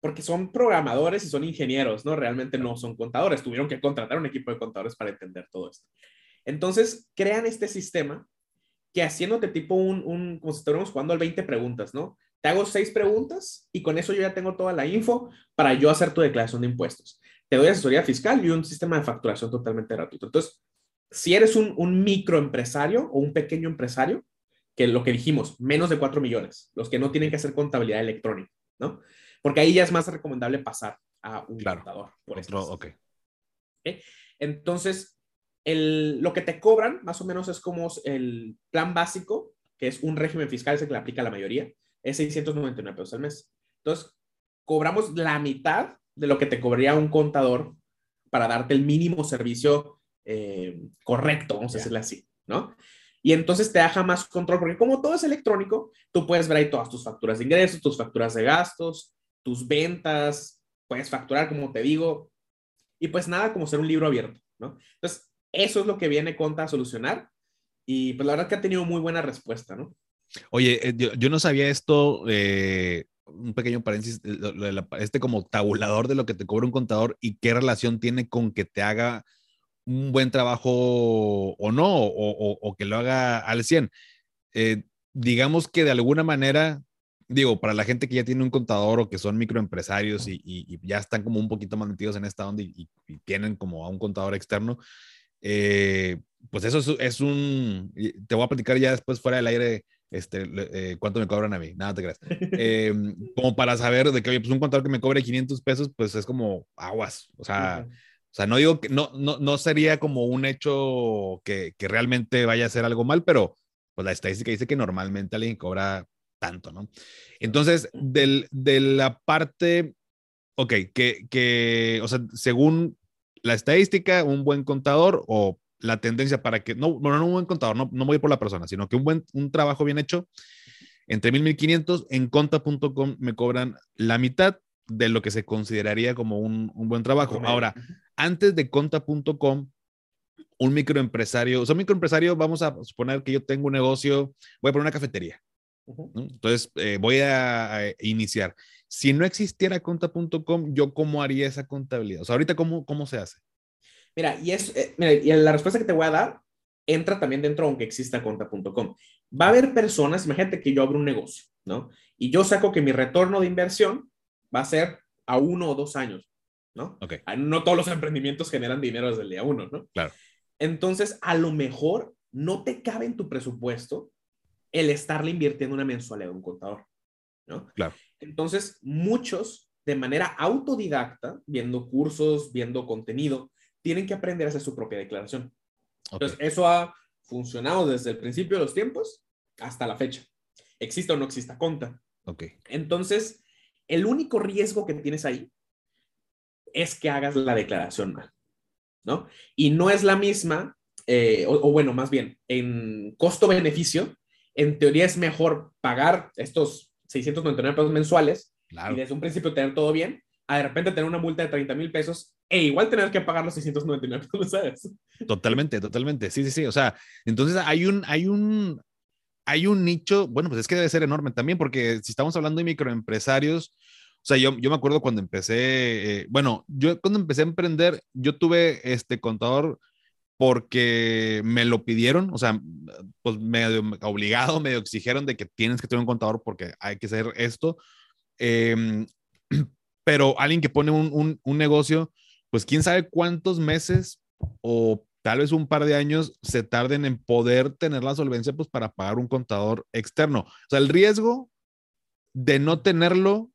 porque son programadores y son ingenieros, ¿no? Realmente no son contadores, tuvieron que contratar un equipo de contadores para entender todo esto. Entonces, crean este sistema que haciéndote tipo un, un como si estuviéramos jugando al 20 preguntas, ¿no? Te hago seis preguntas y con eso yo ya tengo toda la info para yo hacer tu declaración de impuestos. Te doy asesoría fiscal y un sistema de facturación totalmente gratuito. Entonces, si eres un, un microempresario o un pequeño empresario, que lo que dijimos, menos de 4 millones, los que no tienen que hacer contabilidad electrónica, ¿no? Porque ahí ya es más recomendable pasar a un contador. Por Otro, okay. Entonces, el, lo que te cobran más o menos es como el plan básico, que es un régimen fiscal, ese que le aplica a la mayoría, es 699 pesos al mes. Entonces, cobramos la mitad de lo que te cobraría un contador para darte el mínimo servicio eh, correcto, vamos a decirle así, ¿no? Y entonces te deja más control, porque como todo es electrónico, tú puedes ver ahí todas tus facturas de ingresos, tus facturas de gastos, tus ventas, puedes facturar, como te digo, y pues nada como ser un libro abierto, ¿no? Entonces, eso es lo que viene Conta a solucionar, y pues la verdad que ha tenido muy buena respuesta, ¿no? Oye, eh, yo, no sabía esto, eh, un pequeño paréntesis, este como tabulador de lo que te cobra un contador y qué relación tiene con que te haga un buen trabajo o no, o, que lo haga al 100. Eh, digamos que de alguna manera, digo, para la gente que ya tiene un contador o que son microempresarios y, ya están como un poquito más metidos en esta onda y, tienen como a un contador externo, eh, pues eso es, un, te voy a platicar ya después fuera del aire. Este, eh, cuánto me cobran a mí, nada te creas. Em, como para saber de que, pues un contador que me cobre 500 pesos, pues es como aguas, o sea, o sea, no digo que no, no, no sería como un hecho que, que, realmente vaya a ser algo mal, pero pues la estadística dice que normalmente alguien cobra tanto, ¿no? Entonces, del, de la parte, ok, que, que, o sea, según la estadística, un buen contador o la tendencia para que, no, bueno, no un buen contador, no, no voy por la persona, sino que un buen, un trabajo bien hecho, entre 1000 y 1500, en conta.com me cobran la mitad de lo que se consideraría como un, un buen trabajo. Ahora, antes de conta.com, un microempresario, o sea, un microempresario, vamos a suponer que yo tengo un negocio, voy a poner una cafetería. Entonces, eh, voy a, iniciar. Si no existiera conta.com, ¿yo cómo haría esa contabilidad? O sea, ahorita, ¿cómo, cómo se hace? Mira, y, es, eh, mira, y la respuesta que te voy a dar entra también dentro aunque exista conta.com. Va a haber personas, imagínate que yo abro un negocio, ¿no? Y yo saco que mi retorno de inversión va a ser a uno o dos años, ¿no? Ok. Ah, No todos los emprendimientos generan dinero desde el día uno, ¿no? Claro. Entonces, a lo mejor no te cabe en tu presupuesto el estarle invirtiendo una mensualidad a un contador, ¿no? Claro. Entonces, muchos de manera autodidacta, viendo cursos, viendo contenido, tienen que aprender a hacer su propia declaración. Entonces, eso ha funcionado desde el principio de los tiempos hasta la fecha. Exista o no exista conta. Ok. Entonces, el único riesgo que tienes ahí es que hagas la declaración mal, ¿no? Y no es la misma, eh, o, o bueno, más bien, en costo-beneficio, en teoría es mejor pagar estos 699 pesos mensuales Claro. y desde un principio tener todo bien, a de repente tener una multa de 30 mil pesos e igual tener que pagar los 699 pesos, ¿sabes? Totalmente, totalmente. Sí, sí, sí. O sea, entonces hay un, hay un, hay un nicho, bueno, pues es que debe ser enorme también, porque si estamos hablando de microempresarios, o sea, yo, yo me acuerdo cuando empecé, eh, bueno, yo cuando empecé a emprender, yo tuve este contador porque me lo pidieron, o sea, pues medio obligado, medio exigieron de que tienes que tener un contador porque hay que hacer esto. Em, pero alguien que pone un, un negocio, pues quién sabe cuántos meses o tal vez un par de años se tarden en poder tener la solvencia pues para pagar un contador externo. O sea, el riesgo de no tenerlo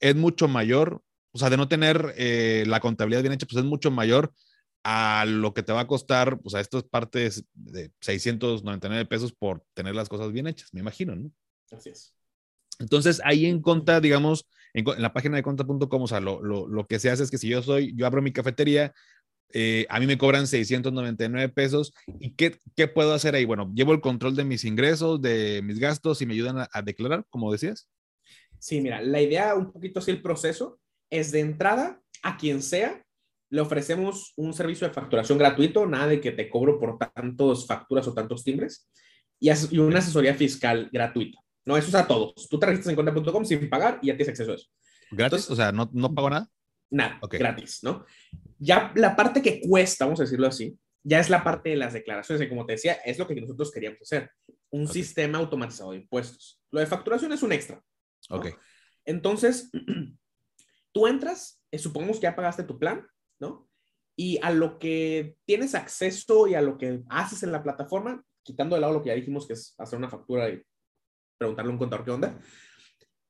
es mucho mayor, o sea, de no tener eh, la contabilidad bien hecha, pues es mucho mayor a lo que te va a costar, pues a estas partes de 699 pesos por tener las cosas bien hechas, me imagino, ¿no? Así es. Entonces, ahí en conta, digamos, en, en la página de conta.com, o sea, lo, lo, lo que se hace es que si yo soy, yo abro mi cafetería, eh, a mí me cobran 699 pesos. ¿Y qué, qué puedo hacer ahí? Bueno, llevo el control de mis ingresos, de mis gastos y me ayudan a, a declarar, como decías. Sí, mira, la idea, un poquito así el proceso, es de entrada a quien sea, le ofrecemos un servicio de facturación gratuito, nada de que te cobro por tantos facturas o tantos timbres, y, as- y una asesoría fiscal gratuita. No, eso es a todos. Tú te registras en cuenta.com sin pagar y ya tienes acceso a eso. Gratis, Entonces- o sea, no, no pago nada. Nada, Ok. gratis, ¿no? Ya la parte que cuesta, vamos a decirlo así, ya es la parte de las declaraciones, y como te decía, es lo que nosotros queríamos hacer, un sistema automatizado de impuestos. Lo de facturación es un extra. ¿no? Ok, Entonces, tú entras, eh, supongamos que ya pagaste tu plan, ¿no? Y a lo que tienes acceso y a lo que haces en la plataforma, quitando de lado lo que ya dijimos, que es hacer una factura y preguntarle a un contador qué onda,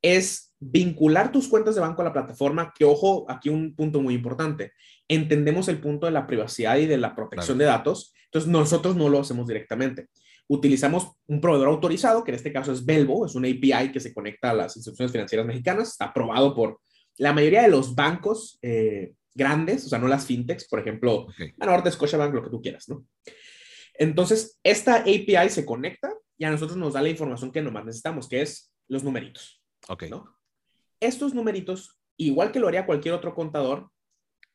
es vincular tus cuentas de banco a la plataforma, que ojo, aquí un punto muy importante. Entendemos el punto de la privacidad y de la protección de datos, entonces nosotros no lo hacemos directamente. Utilizamos un proveedor autorizado, que en este caso es Belvo, es una API que se conecta a las instituciones financieras mexicanas, está aprobado por la mayoría de los bancos eh, grandes, o sea, no las fintechs, por ejemplo, ok, Banorte, Scotiabank, lo que tú quieras, ¿no? Entonces, esta API se conecta y a nosotros nos da la información que nomás necesitamos, que es los numeritos, ok. ¿no? Estos numeritos, igual que lo haría cualquier otro contador,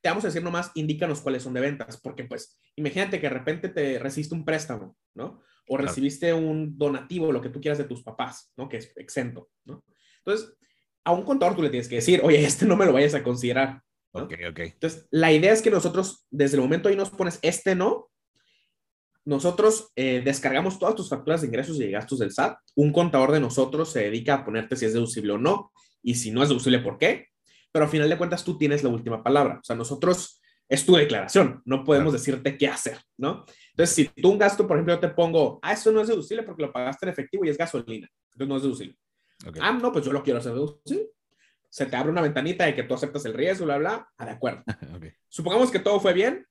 te vamos a decir nomás, indícanos cuáles son de ventas, porque pues, imagínate que de repente te recibiste un préstamo, ¿no? O Claro. recibiste un donativo, lo que tú quieras de tus papás, ¿no? Que es exento, ¿no? Entonces, a un contador tú le tienes que decir, oye, este no me lo vayas a considerar, ¿no? Ok, ok. Entonces, la idea es que nosotros, desde el momento ahí nos pones este no, nosotros eh, descargamos todas tus facturas de ingresos y de gastos del SAT. Un contador de nosotros se dedica a ponerte si es deducible o no, y si no es deducible, ¿por qué? Pero al final de cuentas tú tienes la última palabra. O sea, nosotros es tu declaración, no podemos Claro. decirte qué hacer, ¿no? Entonces, si tú un gasto, por ejemplo, yo te pongo, ah, eso no es deducible porque lo pagaste en efectivo y es gasolina, entonces no es deducible. Ah, no, pues yo lo quiero hacer deducible. Se te abre una ventanita de que tú aceptas el riesgo, bla, bla, ah, de acuerdo. Supongamos que todo fue bien,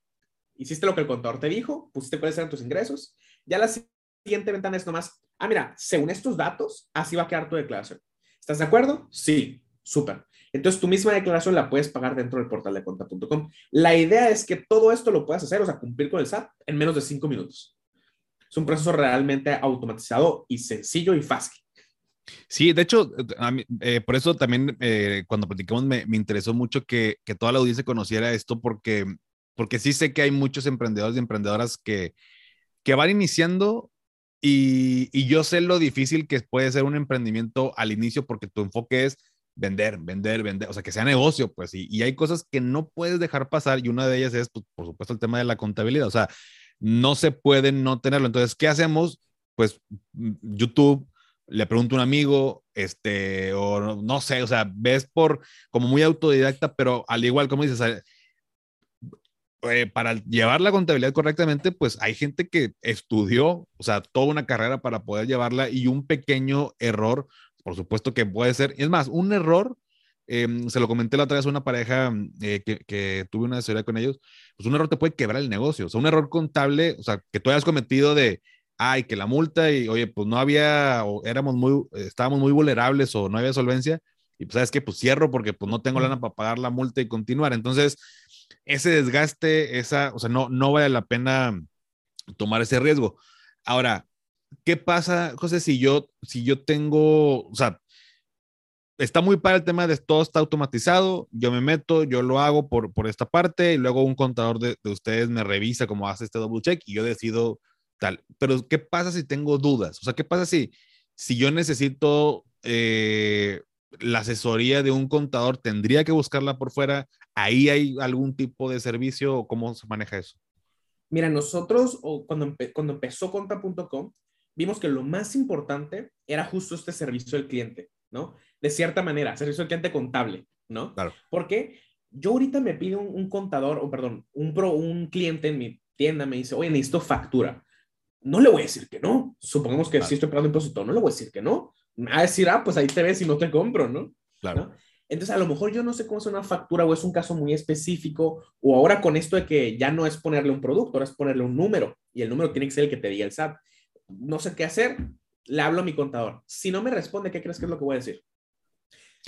hiciste lo que el contador te dijo, pusiste cuáles eran tus ingresos. Ya la siguiente ventana es nomás, ah, mira, según estos datos, así va a quedar tu declaración. ¿Estás de acuerdo? Sí, súper. Entonces tu misma declaración la puedes pagar dentro del portal de conta.com. La idea es que todo esto lo puedas hacer, o sea, cumplir con el SAT en menos de cinco minutos. Es un proceso realmente automatizado y sencillo y fácil. Sí, de hecho, eh, por eso también eh, cuando platicamos me, me interesó mucho que, que, toda la audiencia conociera esto porque, porque sí sé que hay muchos emprendedores y emprendedoras que, que van iniciando y, y, yo sé lo difícil que puede ser un emprendimiento al inicio porque tu enfoque es vender, vender, vender, o sea, que sea negocio, pues, y, y hay cosas que no puedes dejar pasar y una de ellas es, pues, por supuesto, el tema de la contabilidad, o sea, no se puede no tenerlo. Entonces, ¿qué hacemos? Pues mm, YouTube, le pregunto a un amigo, este, o no sé, o sea, ves por como muy autodidacta, pero al igual como dices, eh, para llevar la contabilidad correctamente, pues hay gente que estudió, o sea, toda una carrera para poder llevarla y un pequeño error, por supuesto que puede ser, es más, un error, em, se lo comenté la otra vez a una pareja eh, que, que, tuve una asesoría con ellos, pues un error te puede quebrar el negocio, o sea, un error contable, o sea, que tú hayas cometido de, ay, que la multa y, oye, pues no había, o éramos muy, estábamos muy vulnerables o no había solvencia, y pues sabes que, pues cierro porque pues no tengo lana para pagar la multa y continuar. Entonces, ese desgaste, esa, o sea, no, no vale la pena tomar ese riesgo. Ahora, ¿qué pasa, José, si yo, si yo tengo, o sea, está muy para el tema de todo está automatizado, yo me meto, yo lo hago por, por esta parte y luego un contador de, de ustedes me revisa cómo hace este double check y yo decido tal. Pero, ¿qué pasa si tengo dudas? O sea, ¿qué pasa si, si yo necesito eh, la asesoría de un contador? ¿Tendría que buscarla por fuera? ¿Ahí hay algún tipo de servicio o cómo se maneja eso? Mira, nosotros cuando, cuando empezó Conta.com, vimos que lo más importante era justo este servicio al cliente, ¿no? De cierta manera, servicio al cliente contable, ¿no? Claro. Porque yo ahorita me pide un, contador, o perdón, un, pro, un cliente en mi tienda me dice, oye, necesito factura. No le voy a decir que no. Supongamos que si estoy pagando impuesto, no le voy a decir que no. Me va a decir, ah, pues ahí te ves y no te compro, ¿no? Claro. Entonces, a lo mejor yo no sé cómo es una factura o es un caso muy específico, o ahora con esto de que ya no es ponerle un producto, ahora es ponerle un número, y el número tiene que ser el que te diga el SAT. No sé qué hacer, le hablo a mi contador. Si no me responde, ¿qué crees que es lo que voy a decir?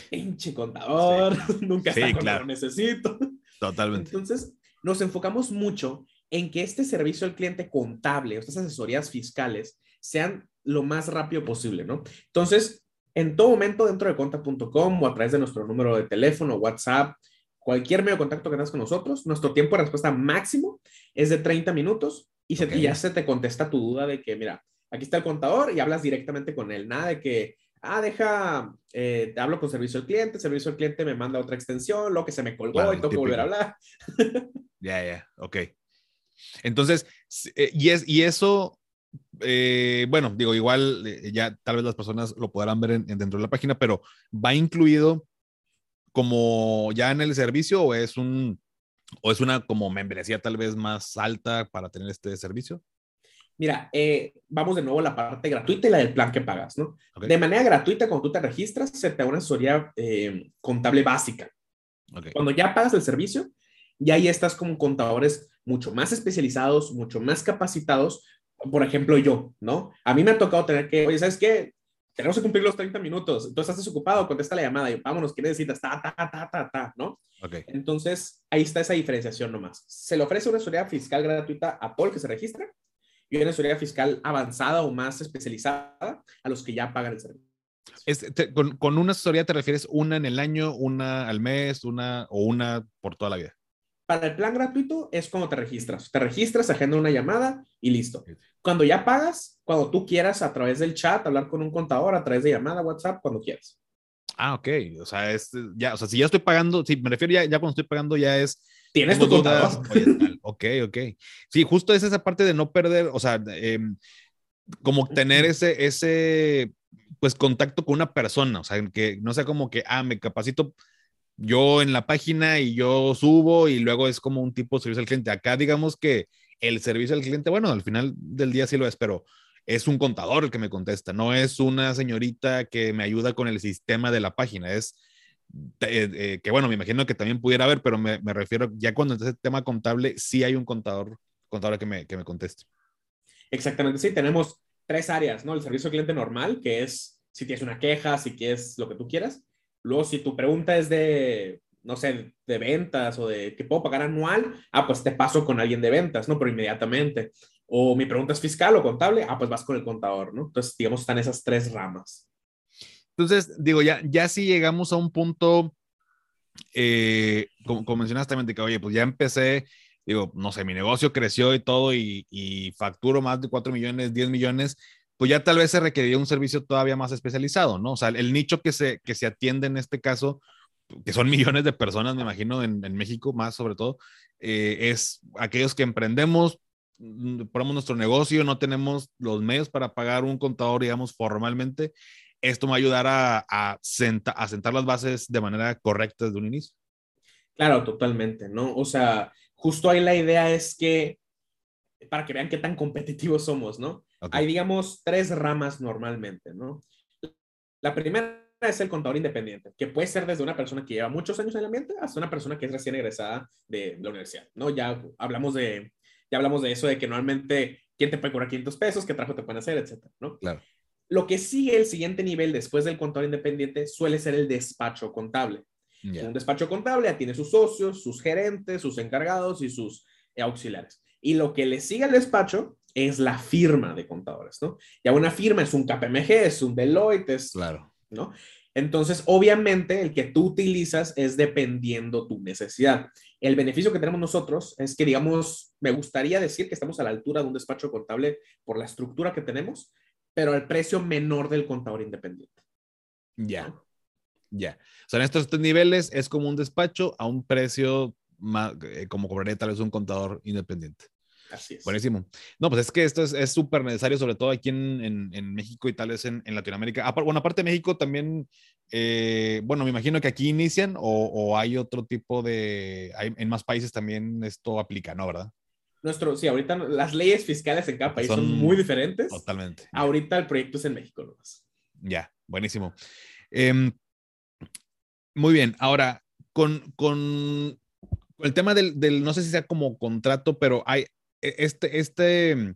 Pinche contador, nunca está claro. lo necesito. Totalmente. Entonces, nos enfocamos mucho en que este servicio al cliente contable, estas asesorías fiscales, sean lo más rápido posible, ¿no? Entonces, en todo momento dentro de conta.com o a través de nuestro número de teléfono, WhatsApp, cualquier medio de contacto que tengas con nosotros, nuestro tiempo de respuesta máximo es de 30 minutos y, se, ya se te contesta tu duda de que, mira, aquí está el contador y hablas directamente con él, nada de que, ah, deja, eh, te hablo con servicio al cliente, servicio al cliente me manda otra extensión, lo que se me colgó y tengo que volver a hablar. Ya, ya, ok. Entonces, eh, y, es, y eso, eh, bueno, digo, igual eh, ya tal vez las personas lo podrán ver dentro de la página, pero ¿va incluido como ya en el servicio o es un o es una como membresía tal vez más alta para tener este servicio? Mira, vamos de nuevo a la parte gratuita y la del plan que pagas, ¿no? De manera gratuita, cuando tú te registras, se te da una asesoría contable básica. Cuando ya pagas el servicio, y ahí estás como contadores mucho más especializados, mucho más capacitados. Por ejemplo, yo, ¿no? A mí me ha tocado tener que, oye, ¿sabes qué? Tenemos que cumplir los 30 minutos. Entonces, estás desocupado, contesta la llamada y vámonos, ¿qué necesitas? Ta, ta, ta, ta, ta, ¿no? Okay. Entonces, ahí está esa diferenciación nomás. Se le ofrece una asesoría fiscal gratuita a todo el que se registra y una asesoría fiscal avanzada o más especializada a los que ya pagan el servicio. con, con, una asesoría te refieres una en el año, una al mes, una o una por toda la vida? Para el plan gratuito es cuando te registras. Te registras, agenda una llamada y listo. Cuando ya pagas, cuando tú quieras a través del chat, hablar con un contador, a través de llamada, WhatsApp, cuando quieras. Ah, ok. O sea, es, ya, o sea, si ya estoy pagando, sí, me refiero ya, ya cuando estoy pagando ya es... Tienes tu contador. ok, ok. Sí, justo es esa parte de no perder, o sea, em, como tener ese, ese, pues, contacto con una persona, o sea, que no sea como que, ah, me capacito yo en la página y yo subo y luego es como un tipo de servicio al cliente. Acá digamos que el servicio al cliente, bueno, al final del día sí lo es, pero es un contador el que me contesta, no es una señorita que me ayuda con el sistema de la página, es eh, eh, que bueno, me imagino que también pudiera haber, pero me, refiero, ya cuando es el tema contable, sí hay un contador, contador que me, que me conteste. Exactamente, sí, tenemos tres áreas, ¿no? El servicio al cliente normal, que es si tienes una queja, si quieres lo que tú quieras. Luego, si tu pregunta es de, no sé, de ventas o de que puedo pagar anual, ah, pues te paso con alguien de ventas, ¿no? Pero inmediatamente. O mi pregunta es fiscal o contable, ah, pues vas con el contador, ¿no? Entonces, digamos, están esas tres ramas. Entonces, digo, ya, ya si llegamos a un punto, eh, como, mencionaste también, que, oye, pues ya empecé, digo, no sé, mi negocio creció y todo y, y facturo más de 4 millones, 10 millones, pues ya tal vez se requeriría un servicio todavía más especializado, ¿no? O sea, el nicho que se, que se atiende en este caso, que son millones de personas, me imagino, en, México más sobre todo, eh, es aquellos que emprendemos, mm, ponemos nuestro negocio, no tenemos los medios para pagar un contador, digamos, formalmente, esto me va a ayudar a, a, sentar las bases de manera correcta desde un inicio. Claro, totalmente, ¿no? O sea, justo ahí la idea es que, para que vean qué tan competitivos somos, ¿no? Hay, digamos, tres ramas normalmente, ¿no? La primera es el contador independiente, que puede ser desde una persona que lleva muchos años en el ambiente hasta una persona que es recién egresada de la universidad, ¿no? Ya hablamos de, ya hablamos de eso, de que normalmente, ¿quién te puede cobrar 500 pesos? ¿Qué trabajo te pueden hacer? Etcétera, ¿no? Claro. Lo que sigue el siguiente nivel después del contador independiente suele ser el despacho contable. Un despacho contable tiene sus socios, sus gerentes, sus encargados y sus auxiliares. Y lo que le sigue al despacho es la firma de contadores, ¿no? Ya una firma es un KPMG, es un Deloitte, es, claro. ¿no? Entonces, obviamente, el que tú utilizas es dependiendo tu necesidad. El beneficio que tenemos nosotros es que, digamos, me gustaría decir que estamos a la altura de un despacho contable por la estructura que tenemos, pero al precio menor del contador independiente. Ya. Ya. O sea, en estos tres niveles es como un despacho a un precio más, eh, como cobraría tal vez un contador independiente. Así es. Buenísimo. No, pues es que esto es súper necesario, sobre todo aquí en, en, México y tal vez en, en Latinoamérica. bueno, aparte de México también, eh, bueno, me imagino que aquí inician o, o hay otro tipo de, hay, en más países también esto aplica, ¿no? ¿Verdad? Nuestro, sí, ahorita las leyes fiscales en cada país son, muy diferentes. Totalmente. Ahorita el proyecto es en México nomás. Ya, buenísimo. Em, muy bien, ahora, con, con, el tema del, del, no sé si sea como contrato, pero hay, este, este mm,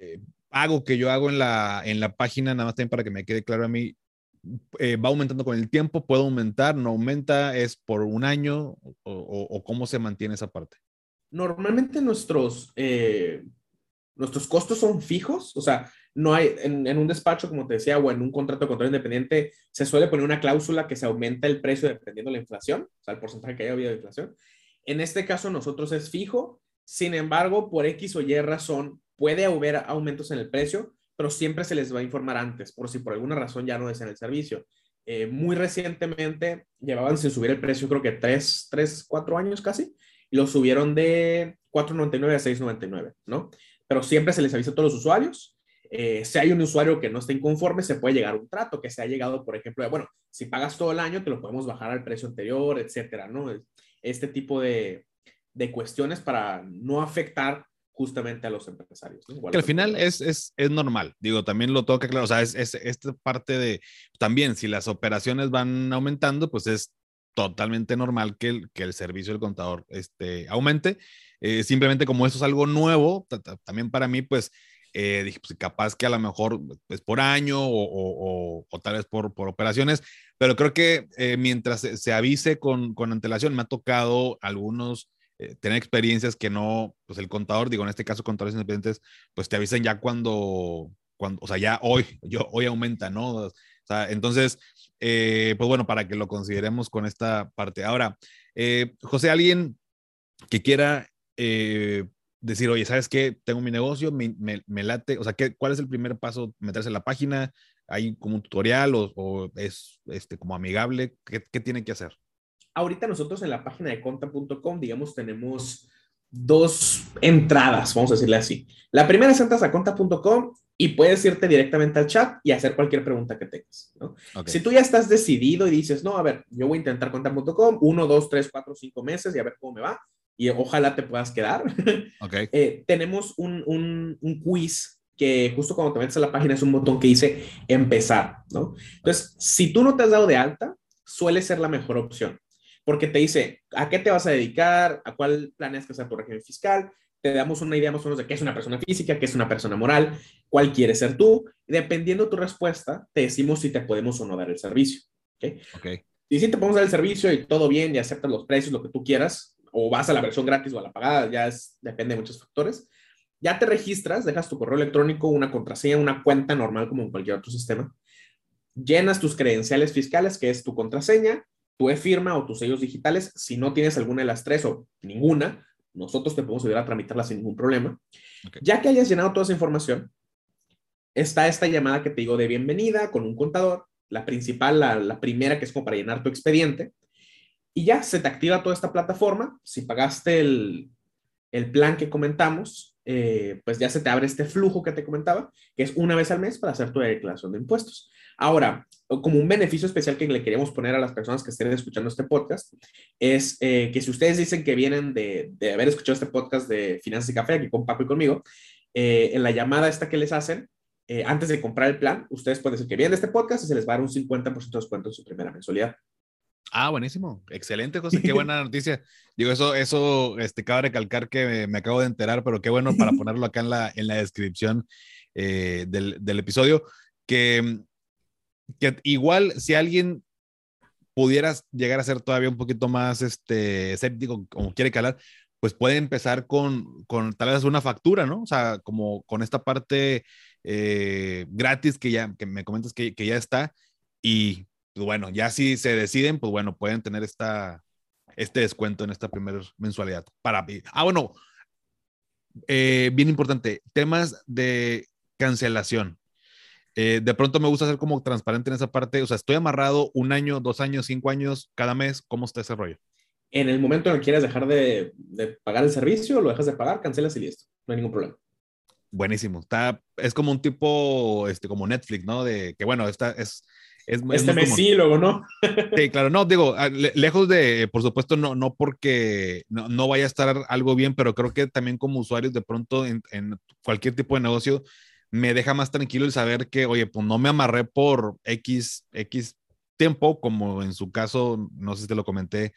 eh, pago que yo hago en la, en la página, nada más también para que me quede claro a mí, eh, va aumentando con el tiempo, puede aumentar, no aumenta, es por un año o, cómo se mantiene esa parte. Normalmente nuestros, eh, nuestros costos son fijos, o sea, no hay, en, en, un despacho, como te decía, o en un contrato de control independiente, se suele poner una cláusula que se aumenta el precio dependiendo de la inflación, o sea, el porcentaje que haya habido de inflación. En este caso, nosotros es fijo sin embargo, por X o Y razón, puede haber aumentos en el precio, pero siempre se les va a informar antes, por si por alguna razón ya no desean el servicio. Eh, muy recientemente llevaban sin subir el precio, creo que 3, 3 4 años casi, y lo subieron de 4.99 a 6.99, ¿no? Pero siempre se les avisa a todos los usuarios. Eh, si hay un usuario que no esté inconforme, se puede llegar a un trato que se ha llegado, por ejemplo, de, bueno, si pagas todo el año, te lo podemos bajar al precio anterior, etcétera, ¿no? Este tipo de, de cuestiones para no afectar justamente a los empresarios. Que al final es, es, es, normal, digo, también lo toca claro, o sea, es, es esta parte de, también si las operaciones van aumentando, pues es totalmente normal que el, que el servicio del contador este, aumente. Eh, simplemente como eso es algo nuevo, también para mí, pues eh, dije, pues capaz que a lo mejor es por año o, o, o, tal vez por, por, operaciones, pero creo que eh, mientras se, se, avise con, con antelación, me ha tocado algunos eh, tener experiencias que no, pues el contador, digo, en este caso contadores independientes, pues te avisan ya cuando, cuando o sea, ya hoy, yo, hoy aumenta, ¿no? O sea, entonces, eh, pues bueno, para que lo consideremos con esta parte. Ahora, eh, José, alguien que quiera decir, oye, ¿sabes qué? Tengo mi negocio, me, me, late, o sea, ¿qué, ¿cuál es el primer paso? ¿Meterse en la página? ¿Hay como un tutorial o, o es este, como amigable? ¿Qué, ¿Qué tiene que hacer? Ahorita nosotros en la página de conta.com, digamos, tenemos dos entradas, vamos a decirle así. La primera es entras a conta.com y puedes irte directamente al chat y hacer cualquier pregunta que tengas. ¿no? Si tú ya estás decidido y dices, no, a ver, yo voy a intentar conta.com uno, dos, tres, cuatro, cinco meses y a ver cómo me va y ojalá te puedas quedar. Okay. eh, tenemos un, un, un, quiz que justo cuando te metes a la página es un botón que dice empezar, ¿no? Entonces, si tú no te has dado de alta, suele ser la mejor opción porque te dice a qué te vas a dedicar, a cuál planeas que sea tu régimen fiscal, te damos una idea más o menos de qué es una persona física, qué es una persona moral, cuál quieres ser tú. Dependiendo de tu respuesta, te decimos si te podemos o no dar el servicio. ¿okay? Okay. Y si te podemos dar el servicio y todo bien y aceptas los precios, lo que tú quieras, o vas a la versión gratis o a la pagada, ya es, depende de muchos factores. Ya te registras, dejas tu correo electrónico, una contraseña, una cuenta normal como en cualquier otro sistema. Llenas tus credenciales fiscales, que es tu contraseña, tu e-firma o tus sellos digitales. Si no tienes alguna de las tres o ninguna, nosotros te podemos ayudar a tramitarla sin ningún problema. Ya que hayas llenado toda esa información, está esta llamada que te digo de bienvenida con un contador, la principal, la, primera que es como para llenar tu expediente, y ya se te activa toda esta plataforma. Si pagaste el, el plan que comentamos, eh, pues ya se te abre este flujo que te comentaba, que es una vez al mes para hacer tu declaración de impuestos. Ahora, como un beneficio especial que le queremos poner a las personas que estén escuchando este podcast, es eh, que si ustedes dicen que vienen de, de, haber escuchado este podcast de Finanzas y Café, aquí con Paco y conmigo, eh, en la llamada esta que les hacen, antes de comprar el plan, ustedes pueden decir que vienen de este podcast y se les va a dar un 50% de descuento en su primera mensualidad. Ah, buenísimo. Excelente, José. Qué buena noticia. Digo, eso, eso, este, cabe recalcar que me, acabo de enterar, pero qué bueno para ponerlo acá en la, en la descripción eh, del, del, episodio. Que, que igual, si alguien pudiera llegar a ser todavía un poquito más este, escéptico, como quiere calar, pues puede empezar con, con tal vez una factura, ¿no? O sea, como con esta parte eh, gratis que ya, que me comentas que, que ya está y pues bueno, ya si se deciden, pues bueno, pueden tener esta, este descuento en esta primera mensualidad. Para, ah, bueno, eh, bien importante, temas de cancelación. Eh, de pronto me gusta ser como transparente en esa parte. O sea, estoy amarrado un año, dos años, cinco años, cada mes. ¿Cómo está ese rollo? En el momento en que quieres dejar de, de pagar el servicio, lo dejas de pagar, cancelas y listo. No hay ningún problema. Buenísimo. Está, es como un tipo, este, como Netflix, ¿no? De que, bueno, esta es, este mes sí, luego no. sí, claro, no, digo, lejos de, por supuesto, no, no porque no, no, vaya a estar algo bien, pero creo que también como usuarios de pronto en, en, cualquier tipo de negocio me deja más tranquilo el saber que, oye, pues no me amarré por X, X tiempo, como en su caso, no sé si te lo comenté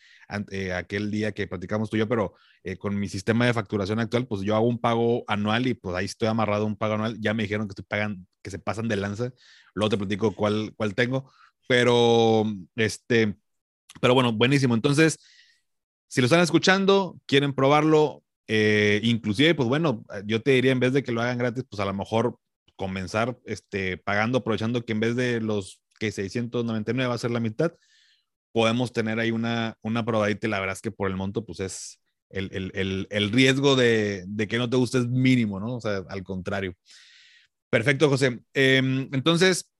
eh, aquel día que platicamos tú y yo, pero eh, con mi sistema de facturación actual, pues yo hago un pago anual y pues ahí estoy amarrado a un pago anual. Ya me dijeron que estoy pagan, que se pasan de lanza. Luego te platico cuál, cuál tengo. Pero, este, pero bueno, buenísimo. Entonces, si lo están escuchando, quieren probarlo, eh, inclusive, pues bueno, yo te diría en vez de que lo hagan gratis, pues a lo mejor comenzar este, pagando, aprovechando que en vez de los que 699 va a ser la mitad, podemos tener ahí una, una probadita la verdad es que por el monto, pues es el, el, el, riesgo de, de, que no te guste es mínimo, ¿no? O sea, al contrario. Perfecto, José. Em, entonces,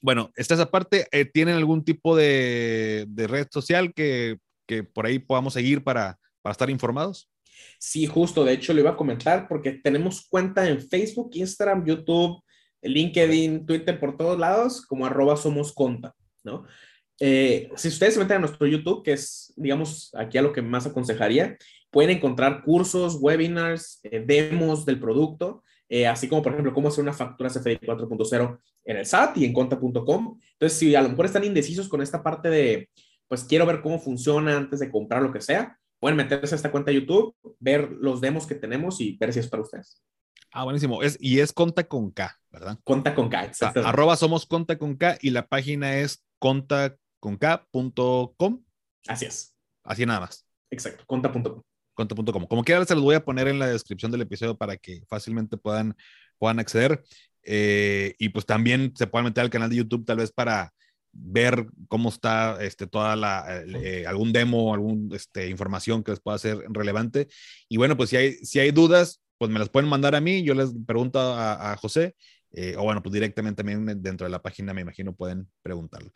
bueno, esta esa parte. Eh, ¿Tienen algún tipo de, de red social que, que, por ahí podamos seguir para, para estar informados? Sí, justo. De hecho, lo iba a comentar porque tenemos cuenta en Facebook, Instagram, YouTube, LinkedIn, Twitter, por todos lados, como arroba somos conta, ¿no? Eh, si ustedes se meten a nuestro YouTube, que es, digamos, aquí a lo que más aconsejaría, pueden encontrar cursos, webinars, eh, demos del producto, eh, así como, por ejemplo, cómo hacer una factura CFDI 4.0 en el SAT y en conta.com. Entonces, si a lo mejor están indecisos con esta parte de, pues quiero ver cómo funciona antes de comprar lo que sea, pueden meterse a esta cuenta de YouTube, ver los demos que tenemos y ver si es para ustedes. Ah, buenísimo. Es, y es Conta con K, ¿verdad? Conta con K, exacto. arroba somos Conta con K y la página es contaconk.com. Así es. Así nada más. Exacto, conta.com. Conta.com. Como quiera, se los voy a poner en la descripción del episodio para que fácilmente puedan, puedan acceder. Eh, y pues también se puedan meter al canal de YouTube tal vez para ver cómo está este, toda la, eh, algún demo, alguna este, información que les pueda ser relevante. Y bueno, pues si hay, si hay dudas, pues me las pueden mandar a mí, yo les pregunto a, José, eh, o bueno, pues directamente también dentro de la página me imagino pueden preguntarlo.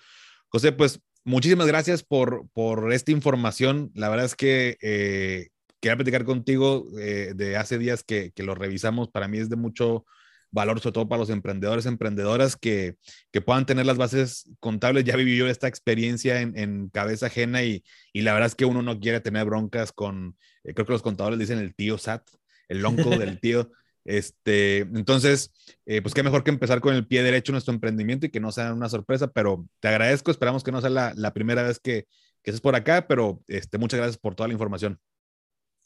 José, pues muchísimas gracias por, por esta información. La verdad es que eh, quería platicar contigo eh, de hace días que, que, lo revisamos. Para mí es de mucho valor, sobre todo para los emprendedores, emprendedoras que, que puedan tener las bases contables. Ya viví yo esta experiencia en, en cabeza ajena y, y, la verdad es que uno no quiere tener broncas con, creo que los contadores dicen el tío SAT el lonco del tío. Este, entonces, eh, pues qué mejor que empezar con el pie derecho nuestro emprendimiento y que no sea una sorpresa, pero te agradezco, esperamos que no sea la, la primera vez que, que estés por acá, pero este, muchas gracias por toda la información.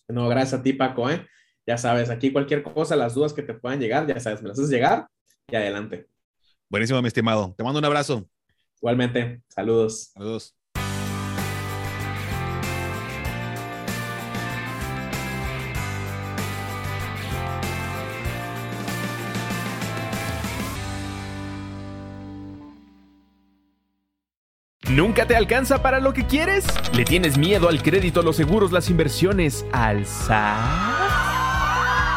No, gracias a ti, Paco, ¿eh? Ya sabes, aquí cualquier cosa, las dudas que te puedan llegar, ya sabes, me las haces llegar y adelante. Buenísimo, mi estimado. Te mando un abrazo. Igualmente, saludos. Saludos. ¿Nunca te alcanza para lo que quieres? ¿Le tienes miedo al crédito, los seguros, las inversiones, al SAT?